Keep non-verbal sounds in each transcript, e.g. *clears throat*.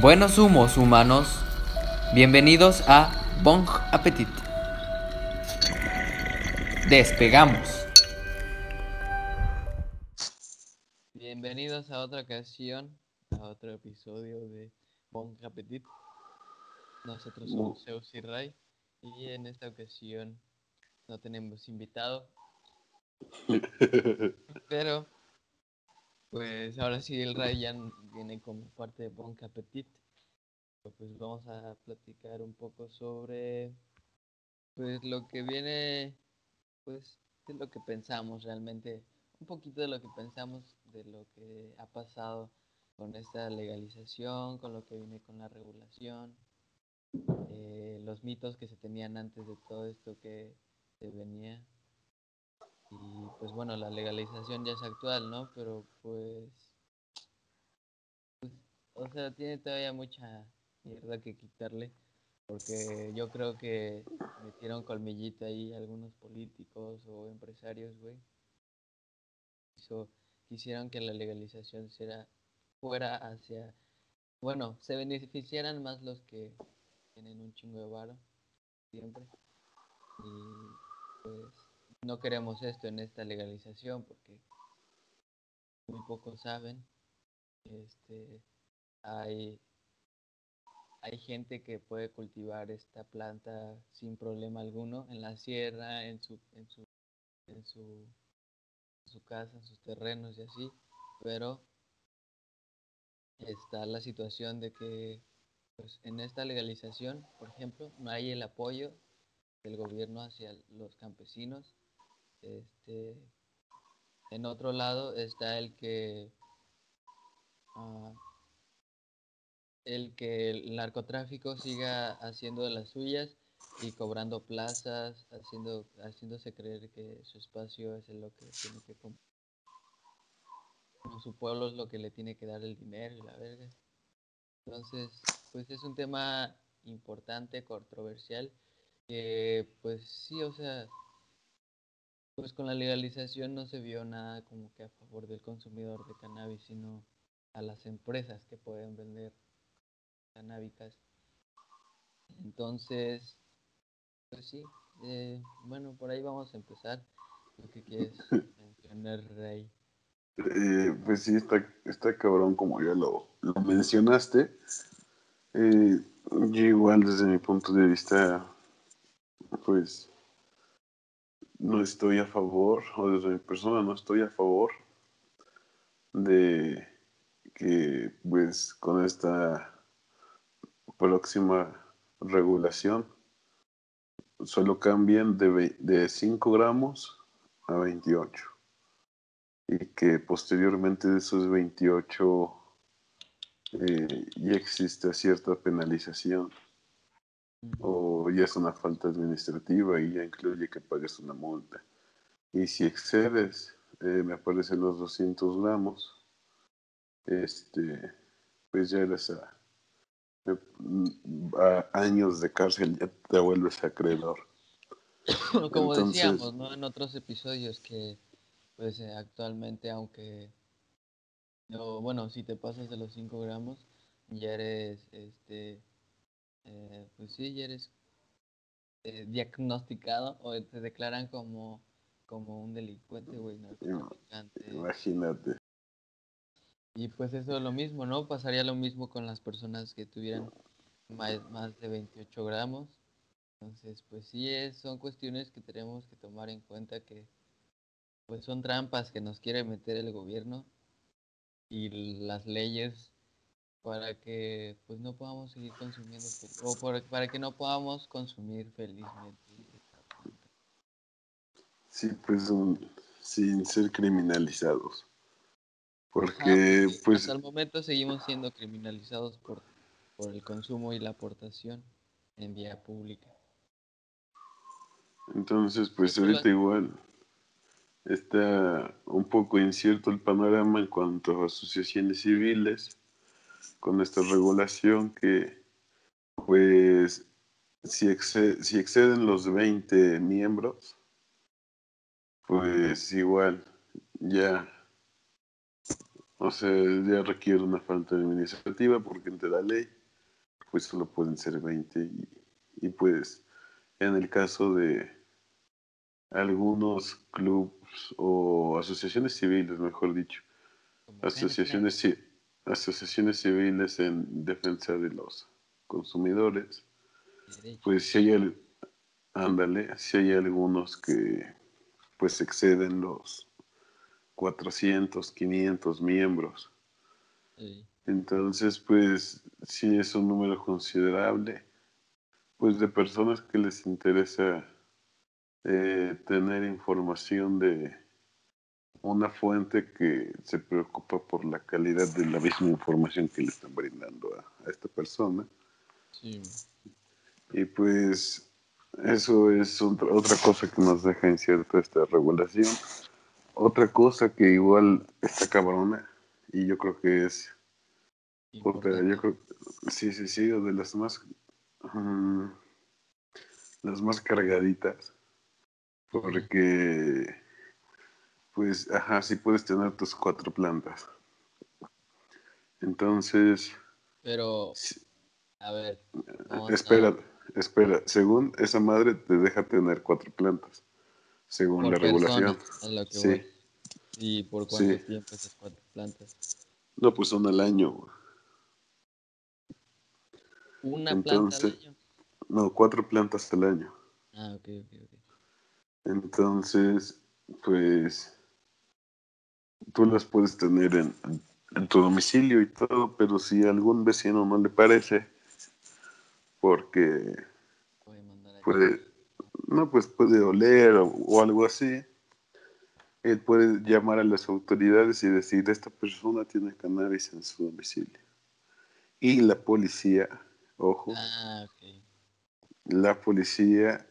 Buenos humos humanos, bienvenidos a Bon Appetit. Despegamos. Bienvenidos a otra ocasión, a otro episodio de Bon Appetit. Nosotros somos Zeus y Ray y en esta ocasión no tenemos invitado, *laughs* pero pues ahora sí el ya viene como parte de Bon Appetit. Pues vamos a platicar un poco sobre pues lo que viene pues de lo que pensamos realmente, un poquito de lo que pensamos de lo que ha pasado con esta legalización, con lo que viene con la regulación, eh, los mitos que se tenían antes de todo esto que se venía. Y pues bueno, la legalización ya es actual, ¿no? Pero pues, o sea, tiene todavía mucha mierda que quitarle, porque yo creo que metieron colmillito ahí algunos políticos o empresarios, güey. quisieron que la legalización fuera hacia, bueno, se beneficiaran más los que tienen un chingo de varo, siempre. Y pues no queremos esto en esta legalización porque muy pocos saben. Este, hay, hay gente que puede cultivar esta planta sin problema alguno en la sierra, en su, en su, en su, su casa, en sus terrenos y así, pero está la situación de que pues, en esta legalización, por ejemplo, no hay el apoyo del gobierno hacia los campesinos este, en otro lado está el que ah, el que el narcotráfico siga haciendo de las suyas y cobrando plazas, haciendo, haciéndose creer que su espacio es lo que tiene que. Su pueblo es lo que le tiene que dar el dinero y la verga. Entonces, pues es un tema importante, controversial, que pues sí, o sea, pues con la legalización no se vio nada como que a favor del consumidor de cannabis, sino a las empresas que pueden vender canábicas. Entonces, pues sí, eh, bueno, por ahí vamos a empezar. Lo que quieres *laughs* mencionar, Rey. Eh, pues sí, está, está cabrón como ya lo, lo mencionaste. Eh, yo igual desde mi punto de vista, pues no estoy a favor, o desde mi persona no estoy a favor de que pues con esta próxima regulación solo cambien de, de 5 gramos a 28 y que posteriormente de esos 28 eh, ya existe cierta penalización o ya es una falta administrativa y ya incluye que pagues una multa. Y si excedes, eh, me aparecen los 200 gramos, este, pues ya eres a, años de cárcel, ya te vuelves acreedor. *coughs* Como decíamos, ¿no? En otros episodios que, pues eh, actualmente, aunque, no, bueno, si te pasas de los 5 gramos, ya eres, este, eh, pues sí, ya eres eh, diagnosticado o te declaran como, como un delincuente, güey, Imagínate. Y pues eso es lo mismo, ¿no? Pasaría lo mismo con las personas que tuvieran más, más de 28 gramos. Entonces, pues sí, es, son cuestiones que tenemos que tomar en cuenta que pues son trampas que nos quiere meter el gobierno y las leyes para que pues no podamos seguir consumiendo o para que no podamos consumir felizmente sí pues sin ser criminalizados. Porque pues, pues hasta el momento seguimos siendo criminalizados por por el consumo y la aportación en vía pública. entonces pues ahorita igual está un poco incierto el panorama en cuanto a asociaciones civiles con esta regulación que, pues, si, si exceden los 20 miembros, pues igual ya O sea, ya requiere una falta administrativa porque entre la ley, pues solo pueden ser 20 y, y pues en el caso de algunos clubes o asociaciones civiles, mejor dicho, asociaciones, ci- asociaciones civiles en defensa de los consumidores, pues si hay, al- ándale, si hay algunos que pues exceden los 400, 500 miembros. Sí. Entonces, pues sí es un número considerable, pues de personas que les interesa eh, tener información de una fuente que se preocupa por la calidad de la misma información que le están brindando a, a esta persona. Sí. Y pues eso es otra, otra cosa que nos deja incierta esta regulación. Otra cosa que igual está cabrona, y yo creo que es Importante. yo creo sí, sí, sí, de las más mm, las más cargaditas. Porque pues, ajá, sí puedes tener tus cuatro plantas. Entonces, Pero, a ver. a- espera, espera, según esa madre te deja tener cuatro plantas, según por la regulación. Sí. voy. ¿Y por cuánto Sí. tiempo esas cuatro plantas? No, pues son al año. Una Entonces- planta al año. No, cuatro plantas al año. Ah, ok, ok, ok. Entonces, pues tú las puedes tener en, en tu domicilio y todo, pero si a algún vecino no le parece, porque puede, no, pues puede oler o, o algo así, él puede llamar a las autoridades y decir, esta persona tiene cannabis en su domicilio. Y la policía, ojo, Ah, ok. la policía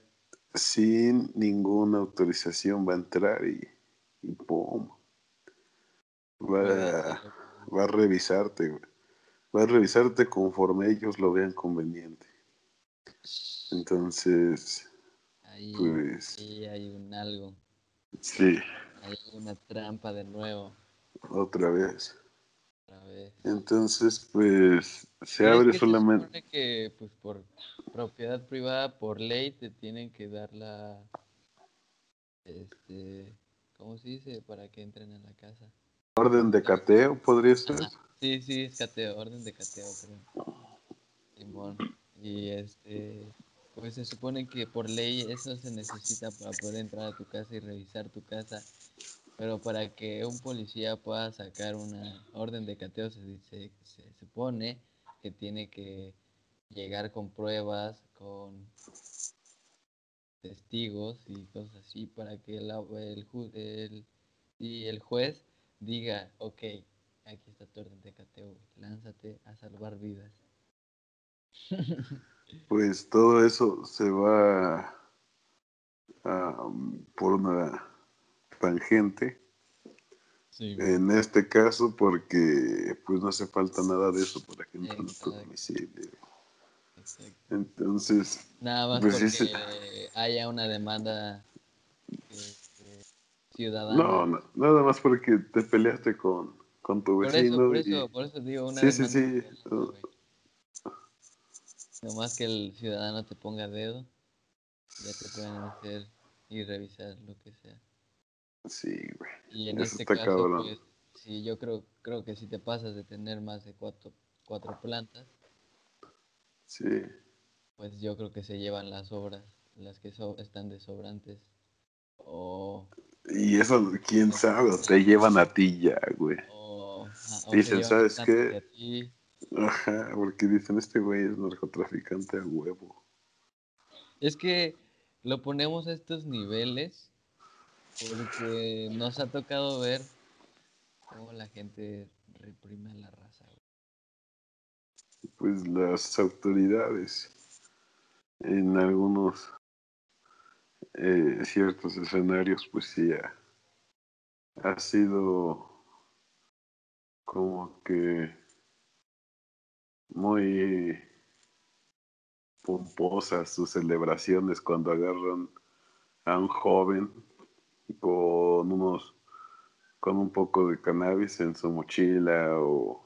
sin ninguna autorización va a entrar y, y ¡pum! Va, va a revisarte, güey. Va a revisarte conforme ellos lo vean conveniente. Entonces, Ahí, pues, hay un algo. sí, Hay una trampa de nuevo. otra vez. Otra vez. Entonces, pues, se es abre que solamente. Se que, pues, por propiedad privada, por ley, te tienen que dar la. Este. ¿Cómo se dice? Para que entren a la casa. Orden de cateo, podría ser. Sí, sí, es cateo, orden de cateo, creo. Simón. Y este. Pues se supone que por ley eso se necesita para poder entrar a tu casa y revisar tu casa. Pero para que un policía pueda sacar una orden de cateo se, dice, se supone que tiene que llegar con pruebas, con testigos y cosas así para que el, el, ju- el- y el juez diga, ok, aquí está tu orden de cateo, lánzate a salvar vidas. *laughs* Pues todo eso se va a- por una tangente. Sí, En este caso, porque pues no hace falta nada de eso para que entre a tu Exacto. domicilio. exacto. Entonces, Nada más Pues porque haya una demanda ciudadana. no, no, nada más porque te peleaste con, con tu Por eso, vecino. por y- eso, por eso digo una Sí, sí, sí. güey. Nomás que el ciudadano te ponga dedo, ya te pueden hacer y revisar lo que sea. Sí, güey. Y en Eso este está caso, cabrón. pues, sí, yo creo, creo que si te pasas de tener más de cuatro, cuatro plantas, Sí. pues yo creo que se llevan las obras, las que so- están de sobrantes. O, Y eso, quién sabe, te llevan a ti ya, güey. o, ajá, o Dicen, ¿sabes qué? Ajá, porque dicen, este güey es narcotraficante a huevo. Es que lo ponemos a estos niveles porque nos ha tocado ver cómo la gente reprime a la raza. güey. Pues las autoridades en algunos eh, ciertos escenarios, pues sí, ha, ha sido como que muy pomposas sus celebraciones cuando agarran a un joven con unos con un poco de cannabis en su mochila o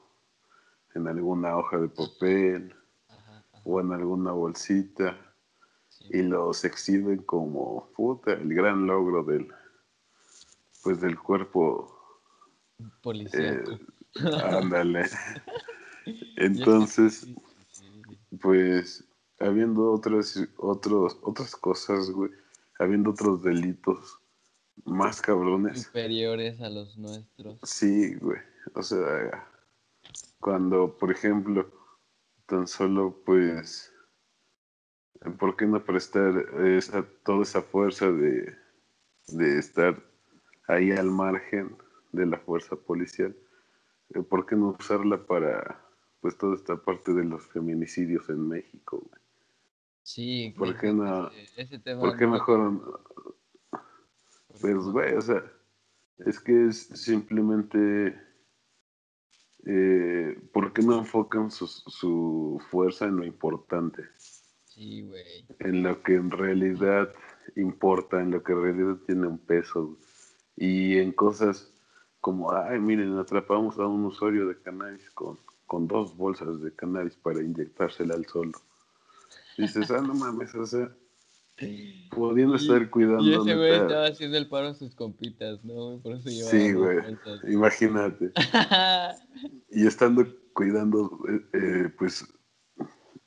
en alguna hoja de papel Ajá, ajá, o en alguna bolsita y los exhiben como puta, el gran logro del pues del cuerpo policíaco. eh, ándale *laughs* entonces pues habiendo otras otros otras cosas güey habiendo otros delitos más cabrones superiores a los nuestros. sí güey o sea cuando por ejemplo tan solo pues ¿por qué no prestar esa toda esa fuerza de de estar ahí al margen de la fuerza policial Eh, ¿por qué no usarla para pues toda esta parte de los feminicidios en México güey? Sí, ¿Por qué no? ese, ese tema ¿Por qué no- mejor? ¿por qué Pues, güey, o sea, es que es simplemente. Eh, ¿Por qué no enfocan su, su fuerza en lo importante? Sí, güey. En lo que en realidad importa, en lo que en realidad tiene un peso. Y en cosas como, ay, miren, atrapamos a un usuario de cannabis con, con dos bolsas de cannabis para inyectársela al solo. Dices, ah, no mames, o sea, pudiendo Y- estar cuidando. Y ese güey estaba haciendo el paro a sus compitas, ¿no? Por eso llevaba Sí, güey. Imagínate. *laughs* Y estando cuidando, eh, eh, pues,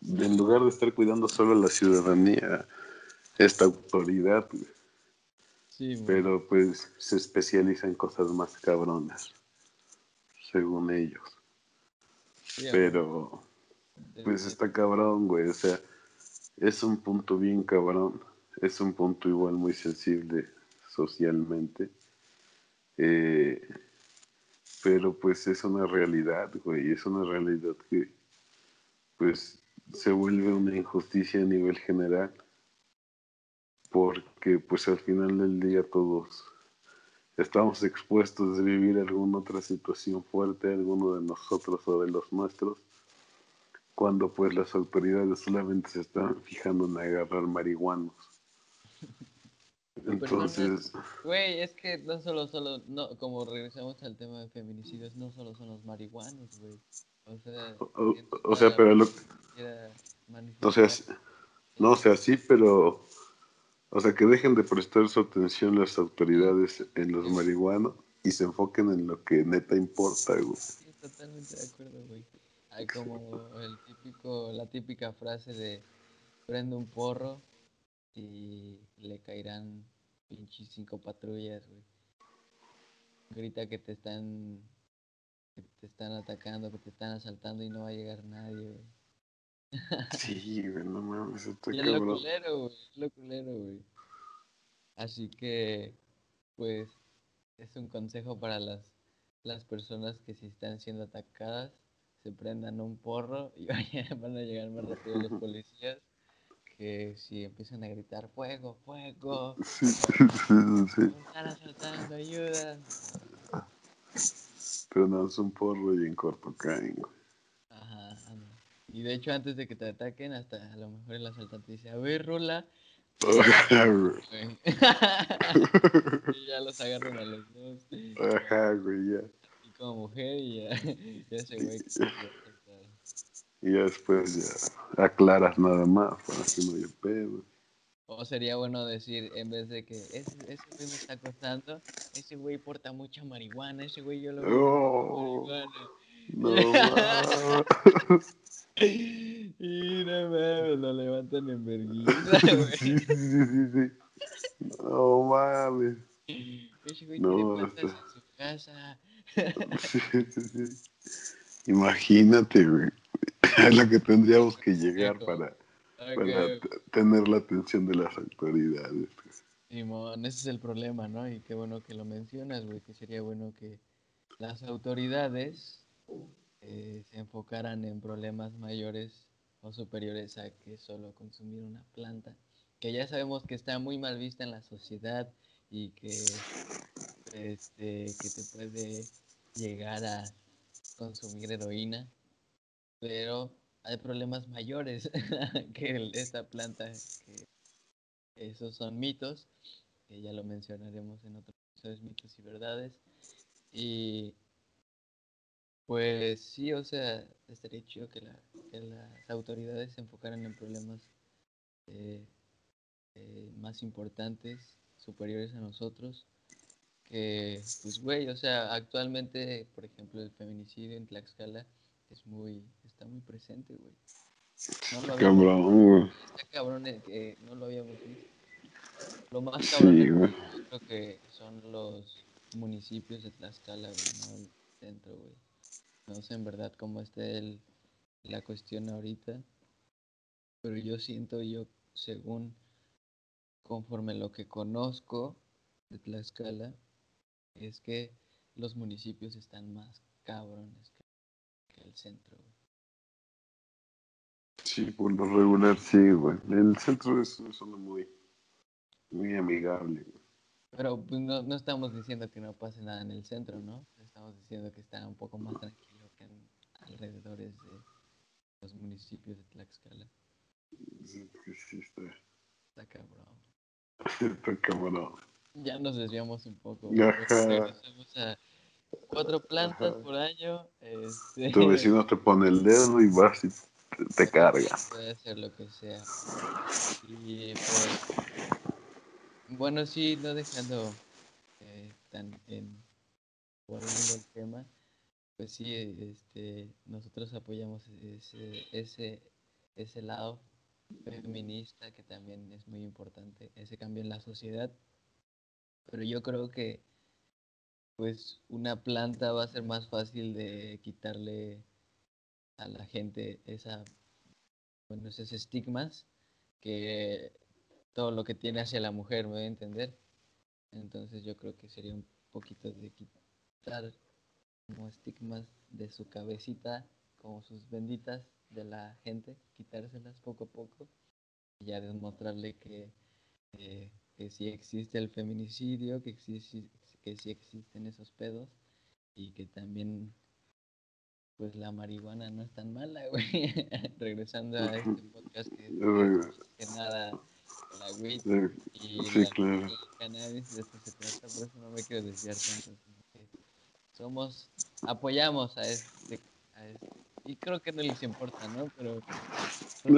en lugar de estar cuidando solo a la ciudadanía, esta autoridad, Sí, pero pues se especializa en cosas más cabronas, según ellos. Sí, Pero, pues está cabrón, güey, o sea, es un punto bien cabrón, es un punto igual muy sensible socialmente. Eh, pero pues es una realidad, güey, es una realidad que pues se vuelve una injusticia a nivel general porque pues al final del día todos estamos expuestos a vivir alguna otra situación fuerte, alguno de nosotros o de los nuestros, cuando pues las autoridades solamente se están fijando en agarrar marihuanos. *laughs* Entonces, Güey, es que no solo, solo, no, como regresamos al tema de feminicidios, no solo son los marihuanos, güey. O sea, o, sea, pero lo, o sea, no, o sea, sí, pero, o sea, que dejen de prestar su atención las autoridades en los marihuanos y se enfoquen en lo que neta importa, güey. Sí, totalmente de acuerdo, güey. Hay como el típico, la típica frase de prende un porro y le caerán pinches cinco patrullas, güey. Grita que te están, que te están atacando, que te están asaltando y no va a llegar nadie, güey. Sí, güey, no mames, está Y es lo culero, güey, es lo culero, güey. Así que, pues, es un consejo para las, las personas que si están siendo atacadas, se prendan un porro y *laughs* vayan- van a llegar más rápido los *laughs* policías que si empiezan a gritar fuego, fuego, Sí, me están asaltando, ayuda. Pero no, es un porro y en corto caen, güey. Ajá, anda. Y de hecho, antes de que te ataquen, hasta a lo mejor el asaltante dice, a ver, güey. *laughs* güey. *laughs* y ya los agarran a los dos. Ajá, güey, ya. Y como mujer y ya, *laughs* ya güey se asaltar. Y ya después ya aclaras nada más, para que no haya pedo. O sería bueno decir, en vez de que ese, ese güey me está acosando, ese güey porta mucha marihuana, ese güey yo lo vi Oh. marihuana. No *laughs* mames. Y no mames, lo levantan en vergüenza, *laughs* güey. Sí, sí, sí, sí. No mames. Ese güey No, tiene plantas está- en su casa. Sí, sí, sí. Imagínate, güey. *laughs* Es lo que tendríamos que llegar Eco. Para, t- tener la atención de las autoridades. Simón, ese es el problema, ¿no? Y qué bueno que lo mencionas, güey, que sería bueno que las autoridades eh, se enfocaran en problemas mayores o superiores a que solo consumir una planta, que ya sabemos que está muy mal vista en la sociedad y que, este, que te puede llegar a consumir heroína, pero hay problemas mayores *laughs* que el- esta planta, que esos son mitos, que ya lo mencionaremos en otros episodios, mitos y verdades. Y pues sí, o sea, estaría chido que, la, que las autoridades se enfocaran en problemas eh, eh, más importantes, superiores a nosotros, que, pues, güey, o sea, actualmente, por ejemplo, el feminicidio en Tlaxcala es muy, está muy presente, güey. No lo Cabrón, güey. Está cabrón el que no lo habíamos visto. Lo más Sí, cabrón es güey. creo que son los municipios de Tlaxcala, güey, no el centro, güey. No sé en verdad cómo esté el, la cuestión ahorita, pero yo siento, yo, según conforme lo que conozco de Tlaxcala, es que los municipios están más cabrones que, que el centro, güey. Sí, por lo regular, sí, güey. El centro es una zona muy, muy amigable, güey. Pero pues, no, no estamos diciendo que no pase nada en el centro, ¿no? Estamos diciendo que está un poco más tranquilo que en alrededores de los municipios de Tlaxcala. Sí, sí, está, Está cabrón. está cabrón. Ya nos desviamos un poco. A cuatro plantas Ajá. por año. Este, Tu vecino te pone el dedo y vas y te, carga. Puede hacer lo que sea. Y pues, bueno, sí, no dejando eh, tan en volando el tema, pues sí, este, nosotros apoyamos ese, ese, ese lado feminista que también es muy importante, ese cambio en la sociedad. Pero yo creo que pues una planta va a ser más fácil de quitarle a la gente esa bueno, esos estigmas que todo lo que tiene hacia la mujer, me voy a entender. Entonces yo creo que sería un poquito de quitar como estigmas de su cabecita, como sus benditas de la gente, quitárselas poco a poco y ya demostrarle que, eh, que sí existe el feminicidio, que, existe, que sí existen esos pedos y que también pues la marihuana no es tan mala, *laughs* güey. Regresando a este podcast que nada la weed y Sí, la, claro. el cannabis de esto se trata, por eso no me quiero desviar tanto. somos, apoyamos a este, a este- y creo que no les importa, ¿no? Pero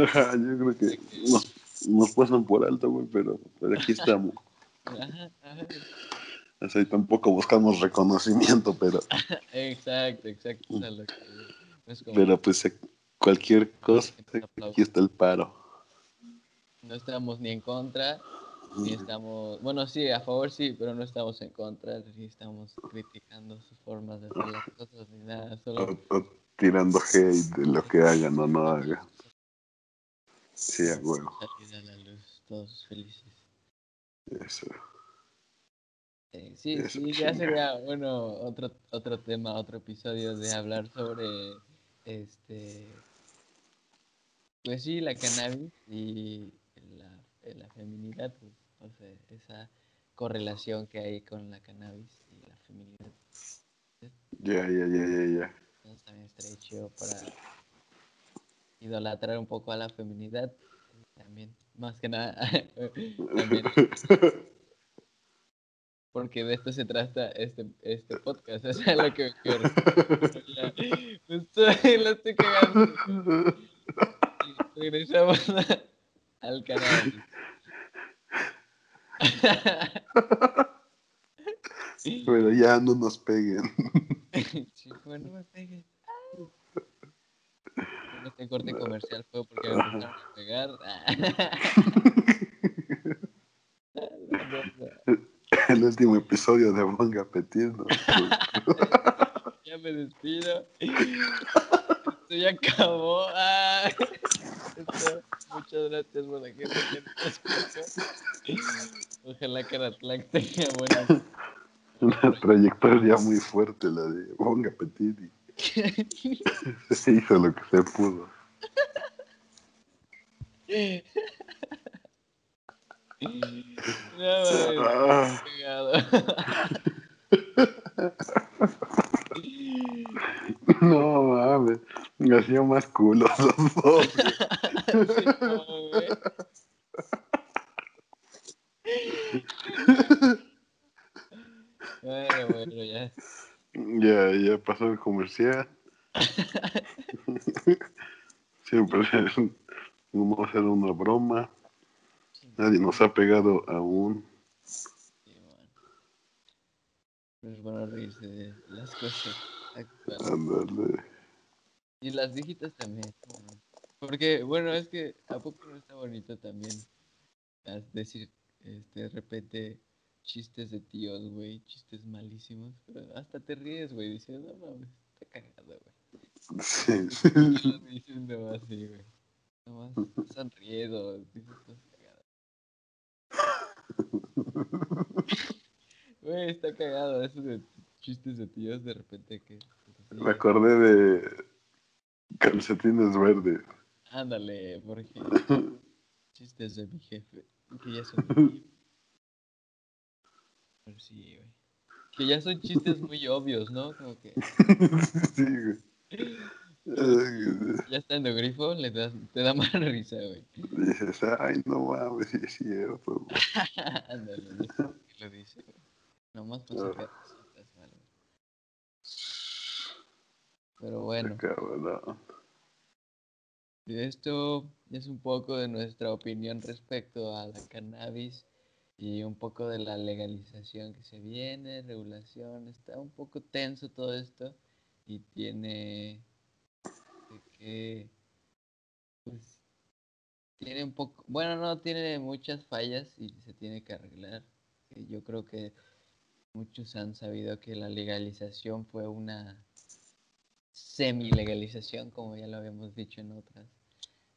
Ajá, yo creo que nos, nos pasan por alto, güey, pero, pero aquí estamos. *laughs* ajá, ajá, Y tampoco buscamos reconocimiento, pero, *laughs* exacto, exacto, eso es como- pero pues eh, cualquier cosa, aquí está el paro. no estamos ni en contra, ni estamos, bueno, sí, a favor sí, pero no estamos en contra, ni estamos criticando sus formas de hacer las cosas ni nada, solo O, o tirando hate de lo que hagan o no hagan. Sí, a huevo. salir a la luz, todos felices. Eso. Eh, sí, Eso, sí, ya sería, bueno, otro, otro tema, otro episodio de hablar sobre, este, pues sí, la cannabis y la, eh, la feminidad, pues, o sea, esa correlación que hay con la cannabis y la feminidad. Ya, ya, ya, ya, ya. Entonces también estaría chido para idolatrar un poco a la feminidad. y También, más que nada, *laughs* también, *laughs* porque de esto se trata este, este podcast. *laughs* O sea, lo que me quiero. Ya, me estoy, lo estoy cagando. Y regresamos a- *laughs* al canal. *laughs* Pero ya no nos peguen. Chico, no me pegues. No te corte comercial fue porque me empezaron a pegar. *laughs* El último episodio de Bon Appetit, ¿no? *laughs* ya me despido. Esto ya acabó. Esto- muchas gracias por la gente que nos escuchó. Ojalá que Ratlac tenga buenas. Una trayectoria muy fuerte la de Bon Appetit. y Se hizo lo que se pudo. *laughs* No, mames, Ah, *laughs* no mames. Me hacía más culos los dos. güey. Sí, no, güey. Bueno, bueno, ya. ya pasó el comercial. Siempre vamos a hacer una broma. Nadie nos ha pegado aún. Sí, man. Pero es bueno reírse de las cosas actuales. Ándale. Y las viejitas también. ¿no? Porque, bueno, es que a poco no está bonito también decir, este, de repente, chistes de tíos, güey, chistes malísimos, pero hasta te ríes, güey, dices, no mames, está cagado, güey. Sí, sí. ¿Por qué lo dicen nomás así, güey? Nomás sonriendo, dices cosas cagadas. *laughs* Güey, está cagado eso de chistes de tíos de repente que... Me acordé de calcetines verdes. Ándale, porque *laughs* chistes de mi jefe, que ya son mí. Pero sí, güey. Que ya son chistes muy obvios, ¿no? Como que *laughs* Sí, güey. Ya estando grifo, le das, te da *laughs* más risa, güey. Dices, ay, no mames, es cierto. güey. *laughs* Ándale, lo dice, güey. Nomás para sacar cositas o algo. Pero bueno. Y esto es un poco de nuestra opinión respecto a la cannabis y un poco de la legalización que se viene, regulación. Está un poco tenso todo esto y tiene que, pues, tiene un poco, bueno, no, tiene muchas fallas y se tiene que arreglar. Yo creo que muchos han sabido que la legalización fue una semi-legalización, como ya lo habíamos dicho en otras,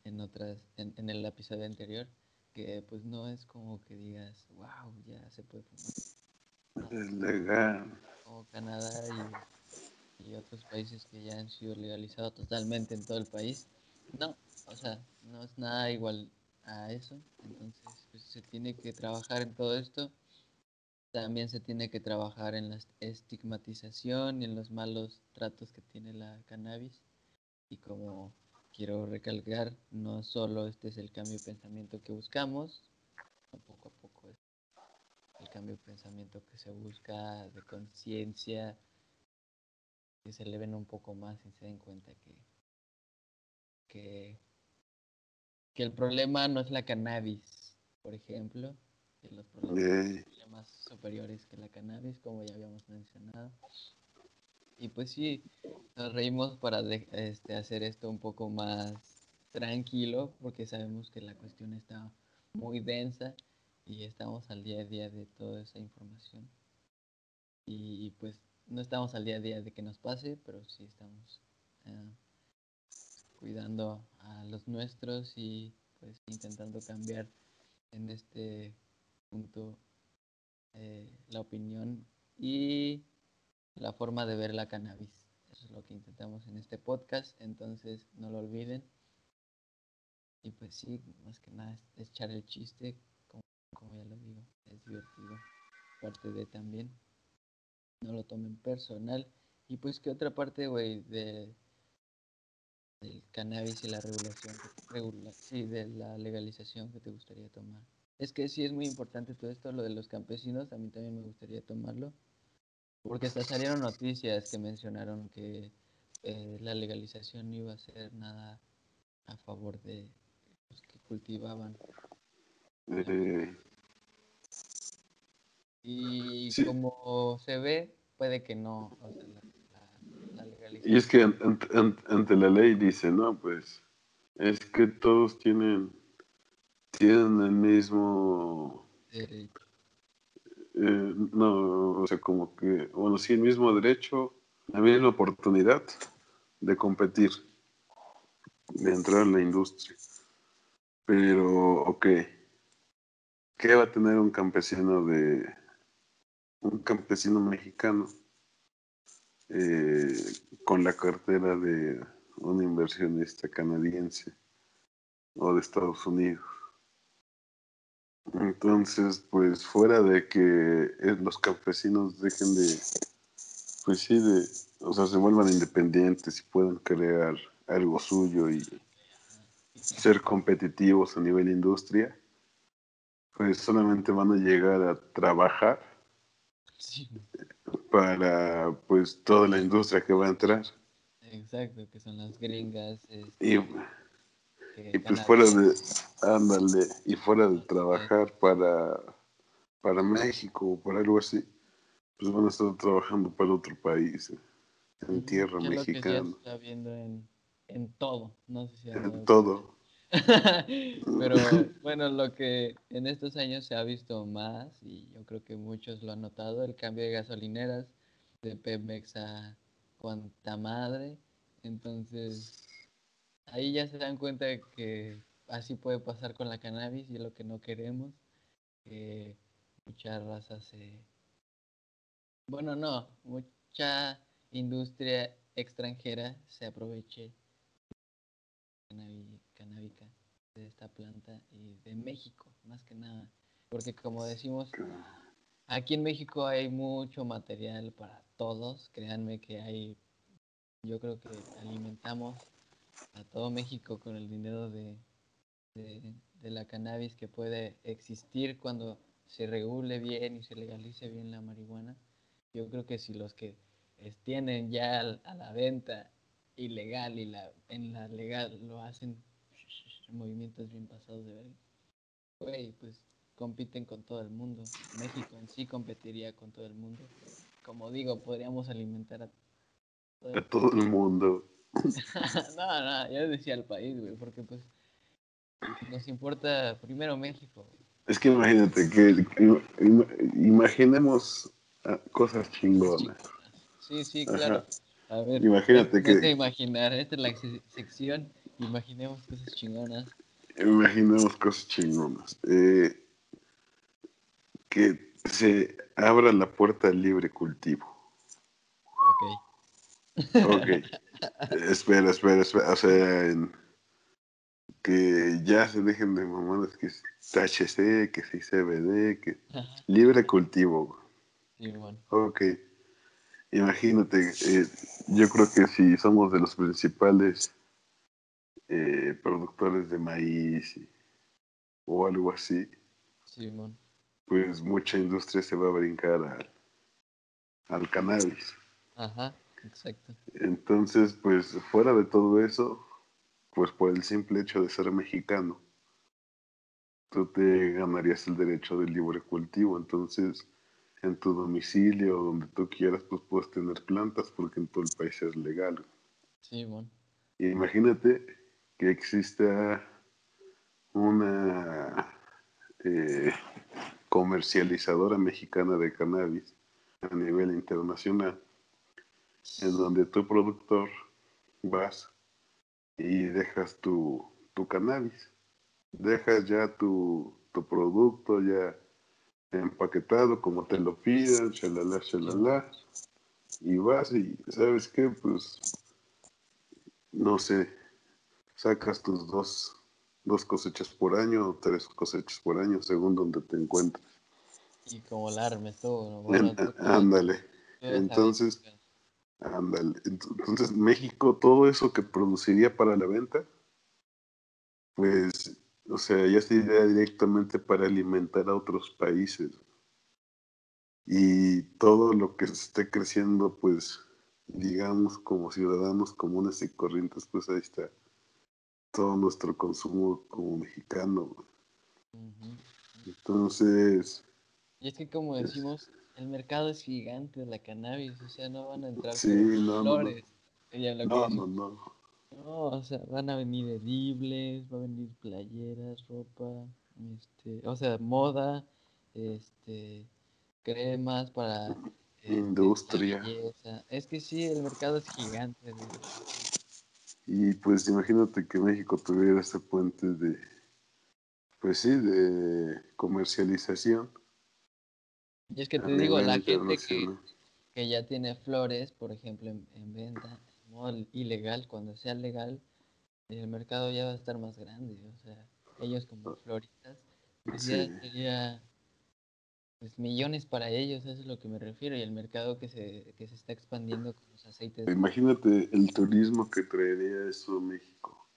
en otras, en, en el episodio anterior, que pues no es como que digas, wow, ya se puede fumar, Es legal. como Canadá y, y otros países que ya han sido legalizados totalmente en todo el país. No, o sea, no es nada igual a eso, entonces pues, se tiene que trabajar en todo esto. También se tiene que trabajar en la estigmatización y en los malos tratos que tiene la cannabis. Y como quiero recalcar, no solo este es el cambio de pensamiento que buscamos, poco a poco es el cambio de pensamiento que se busca de conciencia, que se eleven un poco más y se den cuenta que, que, que el problema no es la cannabis, por ejemplo, que los problemas problemas superiores que la cannabis, como ya habíamos mencionado. Y pues sí, nos reímos para de- este, hacer esto un poco más tranquilo, porque sabemos que la cuestión está muy densa y estamos al día a día de toda esa información. Y pues no estamos al día a día de que nos pase, pero sí estamos eh, cuidando a los nuestros y pues intentando cambiar en este punto eh, la opinión y la forma de ver la cannabis. Eso es lo que intentamos en este podcast, entonces no lo olviden. Y pues sí, más que nada es echar el chiste, como, como ya lo digo, es divertido, parte de también. No lo tomen personal. Y pues, ¿qué otra parte, güey, de del cannabis y la regulación, que- regula- sí, de la legalización que te gustaría tomar? Es que sí es muy importante todo esto, lo de los campesinos, a mí también me gustaría tomarlo, porque hasta salieron noticias que mencionaron que eh, la legalización no iba a ser nada a favor de los que cultivaban. Y Sí. como se ve, puede que no, o sea, la, la- y es que an- ant- ant- ante la ley dice, no, pues, es que todos tienen, tienen el mismo, derecho. eh, no, o sea, como que, bueno, sí, el mismo derecho, la misma oportunidad de competir, de entrar en la industria. Pero, ok, ¿qué va a tener un campesino de, un campesino mexicano eh, con la cartera de un inversionista canadiense o de Estados Unidos? Entonces, pues fuera de que eh, los campesinos dejen de, pues sí, de, o sea, se vuelvan independientes y puedan crear algo suyo y ser competitivos a nivel industria, pues solamente van a llegar a trabajar, Sí, para pues toda la industria que va a entrar. Exacto, que son las gringas. este, Y, que y pues fuera de, ándale, y fuera de trabajar para, para México o para algo así, pues van a estar trabajando para otro país, eh, en tierra lo que mexicana, está viendo en, en todo. No sé si en todo. *laughs* Pero *laughs* bueno, lo que en estos años se ha visto más, y yo creo que muchos lo han notado, el cambio de gasolineras de Pemex a cuanta madre. Entonces, ahí ya se dan cuenta de que así puede pasar con la cannabis y es lo que no queremos. Que mucha raza se... Bueno, no, mucha industria extranjera se aproveche canábica de esta planta y de México, más que nada. Porque como decimos, aquí en México hay mucho material para todos. Créanme que hay, yo creo que alimentamos a todo México con el dinero de, de, la cannabis que puede existir cuando se regule bien y se legalice bien la marihuana. Yo creo que si los que tienen ya a la venta ilegal y la, en la legal lo hacen movimientos bien pasados de verga, güey, pues compiten con todo el mundo. México en sí competiría con todo el mundo. Como digo, podríamos alimentar a todo A el todo el mundo. *laughs* no, no, yo decía al país, güey, porque pues nos importa primero México. güey. Es que imagínate que, que im- imaginemos ah, cosas chingonas. Sí, sí, Ajá. claro. A ver, Imagínate que- imaginar, esta es la se- sección, imaginemos cosas chingonas. Imaginemos cosas chingonas. Eh, que se abra la puerta al libre cultivo. Ok. Ok. *laughs* espera, espera, espera. O sea, en- que ya se dejen de mamadas que es THC, que sí CBD, que libre cultivo. Sí, bueno. Ok. Imagínate, eh, yo creo que si somos de los principales eh, productores de maíz y- o algo así, pues mucha industria se va a brincar al, al cannabis. Ajá, exacto. Entonces, pues fuera de todo eso, pues por el simple hecho de ser mexicano, tú te ganarías el derecho del libre cultivo. Entonces, en tu domicilio, donde tú quieras, pues puedes tener plantas porque en todo el país es legal. Simón. Imagínate que exista una eh, comercializadora mexicana de cannabis a nivel internacional, en donde tu productor vas y dejas tu, tu cannabis, dejas ya tu, tu producto ya empaquetado como te lo pidan, shalala, shalala, y vas y sabes qué, pues no sé, sacas tus dos, dos cosechas por año o tres cosechas por año según donde te encuentres. Y como la armes todo, ¿no? Bueno, tú- tú- Ándale. Entonces. Ándale. Ent- Entonces, México, todo eso que produciría para la venta, pues, o sea, ya se iría directamente para alimentar a otros países. Y todo lo que se esté creciendo, pues, digamos, como ciudadanos comunes y corrientes, pues ahí está todo nuestro consumo como mexicano. Entonces, Y es que como decimos, el mercado es gigante de la cannabis, o sea, no van a entrar Sí, no, no, no. flores. No, decimos, no, no. No, o sea, van a venir edibles, va a venir playeras, ropa, este, o sea, moda, este, cremas para este, Industria. Es que sí, el mercado es gigante. Y pues imagínate que México tuviera ese puente de, pues sí, de comercialización. Y es que te digo, la gente que, que ya tiene flores, por ejemplo, en, en venta, en modo ilegal, cuando sea legal, el mercado ya va a estar más grande. O sea, ellos como floristas, pues ya Sí. sería pues, millones para ellos, eso es lo que me refiero. Y el mercado que se, que se está expandiendo con los aceites. Imagínate el turismo que traería eso a México.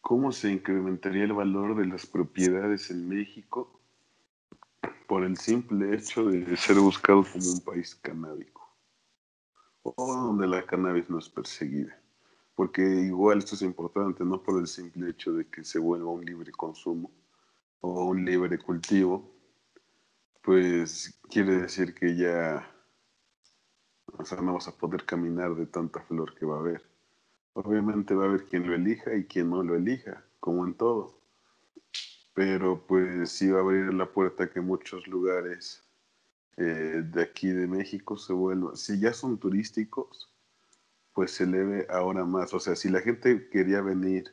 ¿Cómo se incrementaría el valor de las propiedades en México por el simple hecho de ser buscado como un país canábico o donde la cannabis no es perseguida. Porque igual esto es importante, no por el simple hecho de que se vuelva un libre consumo o un libre cultivo, pues quiere decir que ya o sea, no vas a poder caminar de tanta flor que va a haber. Obviamente va a haber quien lo elija y quien no lo elija, como en todo. Pero pues sí va a abrir la puerta que muchos lugares eh, de aquí de México se vuelvan, si ya son turísticos, pues se eleve ahora más. O sea, si la gente quería venir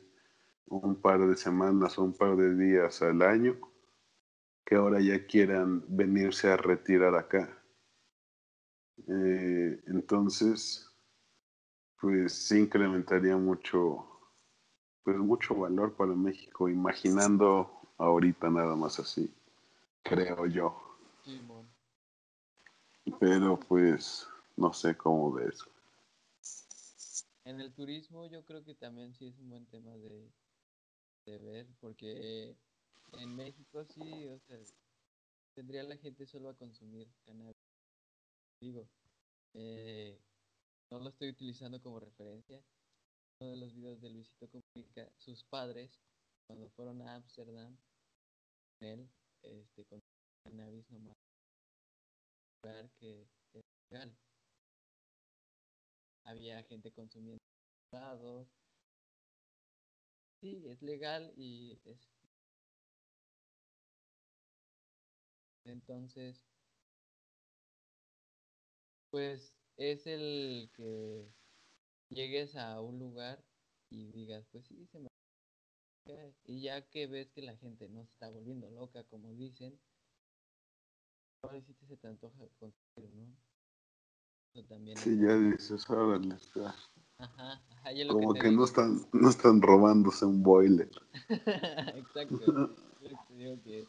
un par de semanas o un par de días al año, que ahora ya quieran venirse a retirar acá. Eh, entonces, pues sí incrementaría mucho, pues mucho valor para México, imaginando ahorita nada más así, creo yo. Pero pues no sé cómo ves. En el turismo yo creo que también sí es un buen tema de, de ver, porque en México sí, o sea, tendría la gente solo a consumir cannabis. Digo, eh, no lo estoy utilizando como referencia. Uno de los videos de Luisito Comunica, sus padres, cuando fueron a Ámsterdam, él, este, con cannabis nomás, que es legal. Había gente consumiendo Sí, es legal y es Entonces, pues es el que llegues a un lugar y digas, pues sí, se me... Y ya que ves que la gente no se está volviendo loca, como dicen, ahora sí te se te antoja conseguir, ¿no? Eso también sí, ya dices, órale, está. Ajá, ajá, ya lo Como que, no están, no están robándose un boiler. *laughs* Exacto. yo te digo que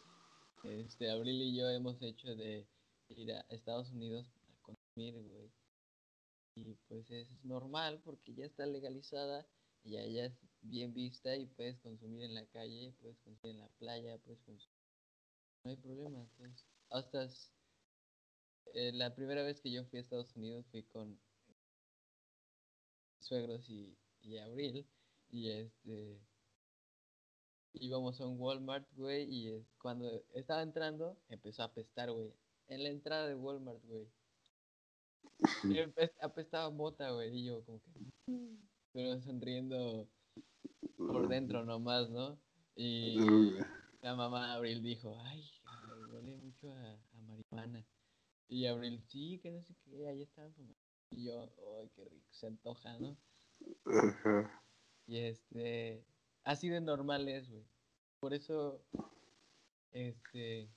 este, Abril y yo hemos hecho de ir a Estados Unidos a consumir, güey. Y pues es normal porque ya está legalizada ya, ya es bien vista y puedes consumir en la calle, puedes consumir en la playa, puedes consumir. No hay problema. Entonces, hasta eh, la primera vez que yo fui a Estados Unidos fui con suegros y, y Abril y este íbamos a un Walmart, güey, y cuando estaba entrando, empezó a apestar, güey. En la entrada de Walmart, güey. Apestaba mota, güey, y yo como que... Pero sonriendo por dentro nomás, ¿no? Y la mamá Abril dijo, ay, huele mucho a, marihuana. Y Abril, sí, que no sé qué, ahí están Y yo, ay, qué rico, se antoja, ¿no? Y este, Así de normal es, güey. Por eso, este,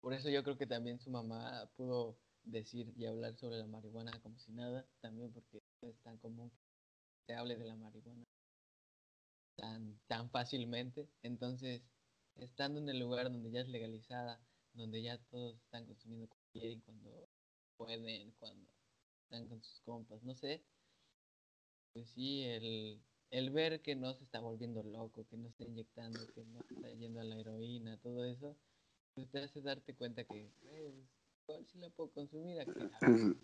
por eso yo creo que también su mamá pudo decir y hablar sobre la marihuana como si nada, también porque es tan común que se hable de la marihuana tan, tan fácilmente. Entonces, estando en el lugar donde ya es legalizada, donde ya todos están consumiendo cuando pueden, cuando están con sus compas, no sé, pues sí, el, el ver que no se está volviendo loco, que no está inyectando, que no está yendo a la heroína, todo eso, pues te hace darte cuenta que, pues, sí la puedo consumir aquí. *clears throat*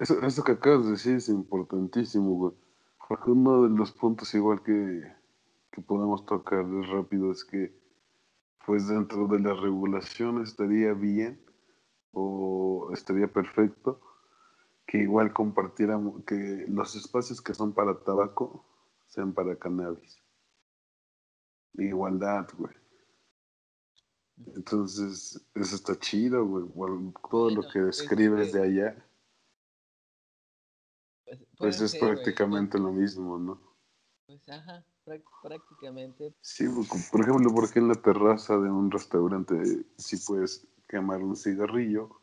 Eso, eso, que acabas de decir es importantísimo, güey. Porque uno de los puntos igual que, que podemos tocar rápido es que, pues dentro de la regulación estaría bien o estaría perfecto que igual compartiéramos, que los espacios que son para tabaco sean para cannabis. Igualdad, güey. Entonces, eso está chido, güey. Todo lo que pues, describes de allá, pues, pues es prácticamente lo mismo, ¿no? Pues ajá, prácticamente. Sí, por ejemplo, porque en la terraza de un restaurante sí puedes quemar un cigarrillo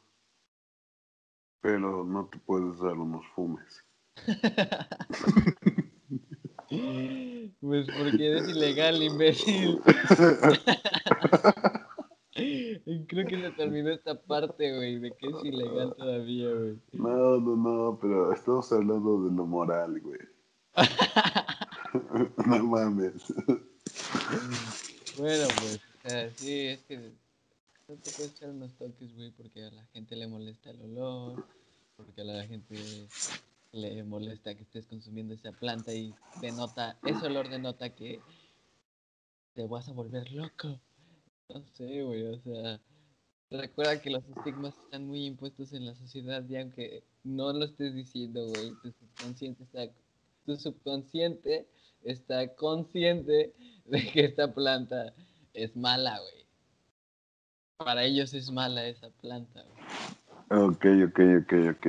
pero no te puedes dar unos fumes. *laughs* pues porque eres ilegal, imbécil. *laughs* Creo que se terminó esta parte, güey, de que es ilegal todavía, güey. No, no, no, pero estamos hablando de lo moral, güey. *laughs* no mames. Bueno, pues, sí, es que no te puedes echar unos toques, güey, porque a la gente le molesta el olor, porque a la gente le molesta que estés consumiendo esa planta y denota, ese olor denota que te vas a volver loco. No sé, güey, o sea, recuerda que los estigmas están muy impuestos en la sociedad y aunque no lo estés diciendo, güey, tu subconsciente está, tu subconsciente está consciente de que esta planta es mala, güey. Para ellos es mala esa planta, güey. Ok, ok, ok, ok.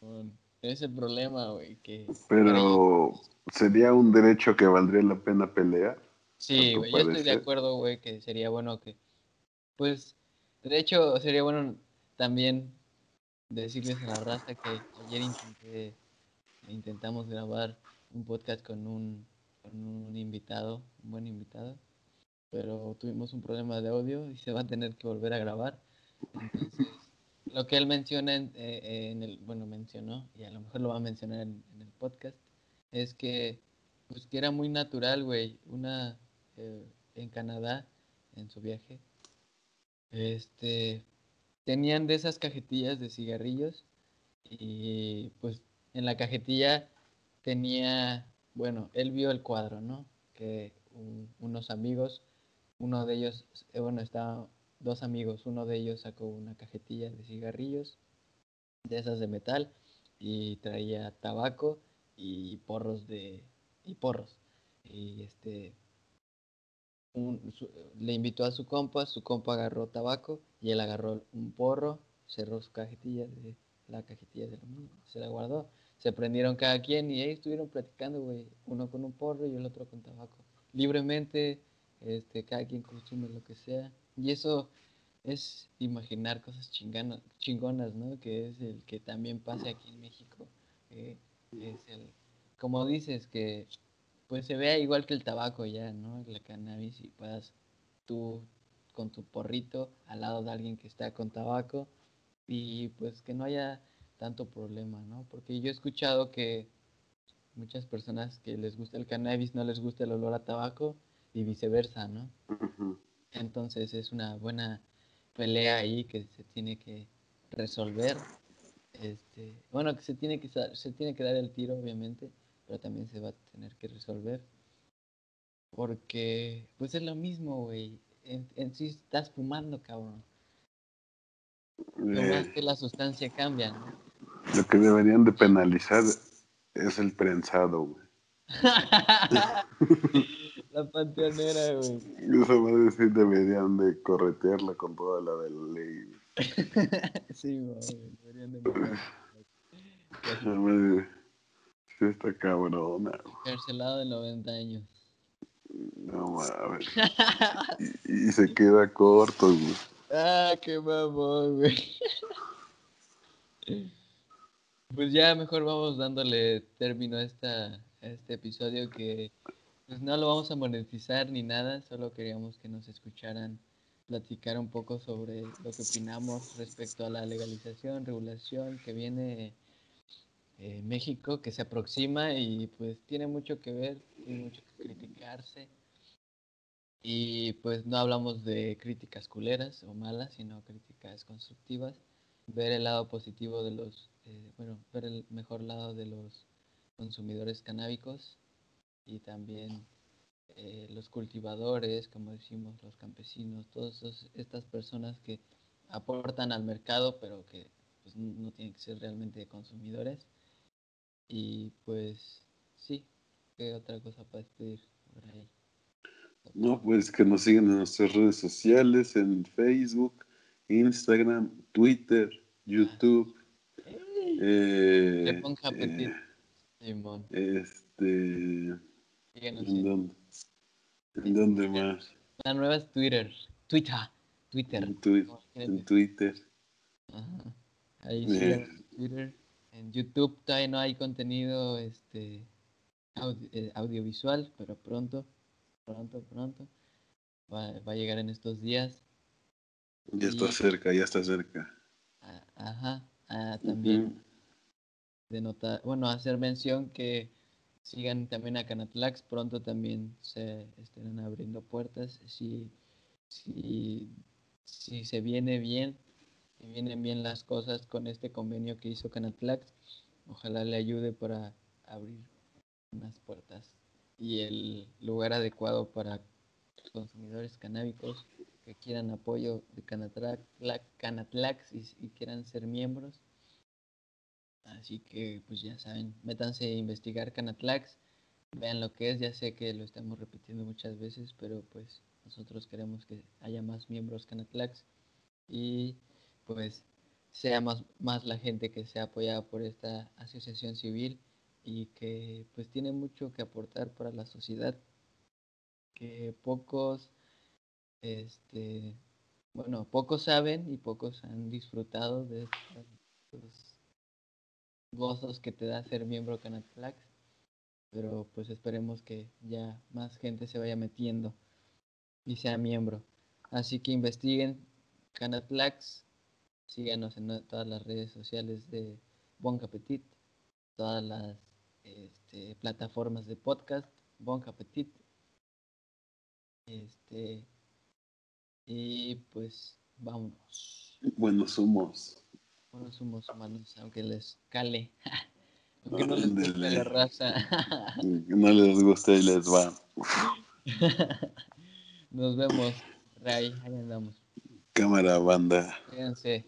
Bueno, es el problema, güey, que... Pero, ¿sería un derecho que valdría la pena pelear? Sí, güey, yo estoy de acuerdo, güey, que sería bueno que, pues, de hecho, sería bueno también decirles a la raza que ayer intenté, intentamos grabar un podcast con un, con un invitado, un buen invitado, pero tuvimos un problema de audio y se va a tener que volver a grabar. Entonces, lo que él menciona en, eh, el, bueno, mencionó, y a lo mejor lo va a mencionar en, en el podcast, es que, pues, que era muy natural, güey, una eh, en Canadá, en su viaje, este, tenían de esas cajetillas de cigarrillos y pues en la cajetilla tenía, bueno, él vio el cuadro, ¿no? Que unos amigos, uno de ellos, eh, bueno, estaban dos amigos, uno de ellos sacó una cajetilla de cigarrillos, de esas de metal, y traía tabaco y porros de, y porros. Y este, le invitó a su compa, su compa agarró tabaco y él agarró un porro, cerró su cajetilla de la cajetilla de mismo, se la guardó. Se prendieron cada quien y ahí estuvieron platicando, güey, uno con un porro y el otro con tabaco. Libremente, este, cada quien consume lo que sea. Y eso es imaginar cosas chinganas, chingonas, ¿no? Que es el que también pasa aquí en México. es el, como dices, que pues se vea igual que el tabaco ya, ¿no? La cannabis y puedas tú con tu porrito al lado de alguien que está con tabaco y pues que no haya tanto problema, ¿no? Porque yo he escuchado que muchas personas que les gusta el cannabis no les gusta el olor a tabaco y viceversa, ¿no? Entonces es una buena pelea ahí que se tiene que resolver. Este, bueno, que se tiene que se tiene que dar el tiro obviamente pero también se va a tener que resolver. Porque, pues es lo mismo, güey. En, sí estás fumando, cabrón. No más que la sustancia cambia, ¿no? Lo que deberían de penalizar es el prensado, güey. *laughs* la panteonera, güey. Eso va a decir, deberían de corretearla con toda la de la ley. *laughs* sí, güey. Deberían de... Sí, está cabrona. Carcelado de 90 años. No mames. *laughs* y, y, se queda corto, güey. Ah, qué mamón, güey. Pues ya mejor vamos dándole término a, esta, a este episodio que pues no lo vamos a monetizar ni nada, solo queríamos que nos escucharan platicar un poco sobre lo que opinamos respecto a la legalización, regulación que viene eh, México que se aproxima y pues tiene mucho que ver, tiene mucho que criticarse. Y pues no hablamos de críticas culeras o malas, sino críticas constructivas. Ver el lado positivo de los, eh, bueno, ver el mejor lado de los consumidores canábicos y también eh, los cultivadores, como decimos, los campesinos, todas estas personas que aportan al mercado, pero que pues, no tienen que ser realmente consumidores. Y pues sí, ¿qué otra cosa para despedir por ahí? No, pues que nos sigan en nuestras redes sociales, en Facebook, Instagram, Twitter, YouTube. Eh, ponga eh, este. ¿En dónde? ¿En dónde más? La nueva es Twitter. Twitter. Twitter. En, Twitter. Ajá. Ahí sí, eh, Twitter. En YouTube todavía no hay contenido este, eh, audiovisual, pero pronto, pronto, pronto. Va, a llegar en estos días. Ya está cerca, ya está cerca. ajá. Ah, también de notar, bueno, hacer mención que sigan también a Canatlax, pronto también se estarán abriendo puertas. Si, si si se viene bien, si vienen bien las cosas con este convenio que hizo Canatlax, ojalá le ayude para abrir unas puertas y el lugar adecuado para consumidores canábicos que quieran apoyo de Canatlax y, quieran ser miembros. Así que pues ya saben, métanse a investigar Canatlax, vean lo que es, ya sé que lo estamos repitiendo muchas veces, pero pues nosotros queremos que haya más miembros Canatlax y pues sea más, más la gente que sea apoyada por esta asociación civil y que pues tiene mucho que aportar para la sociedad que pocos este bueno pocos saben y pocos han disfrutado de estos gozos que te da ser miembro Canatlax pero pues esperemos que ya más gente se vaya metiendo y sea miembro así que investiguen Canatlax síganos en todas las redes sociales de Bon Appetit todas las este, plataformas de podcast, Bon Appetit. Este, y pues vámonos. Buenos humos. Buenos humos humanos, aunque les cale. *laughs* aunque no les guste la raza. *laughs* no les guste y les va. *laughs* Nos vemos, Ray. Ahí andamos. Cámara, banda. Fíjense.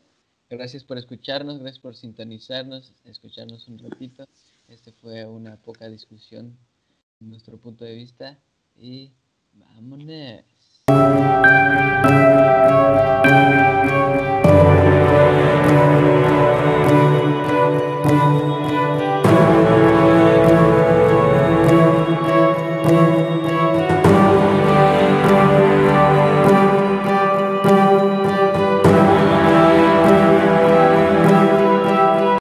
Gracias por escucharnos, gracias por sintonizarnos, escucharnos un ratito. Este fue una poca discusión en nuestro punto de vista y vámonos.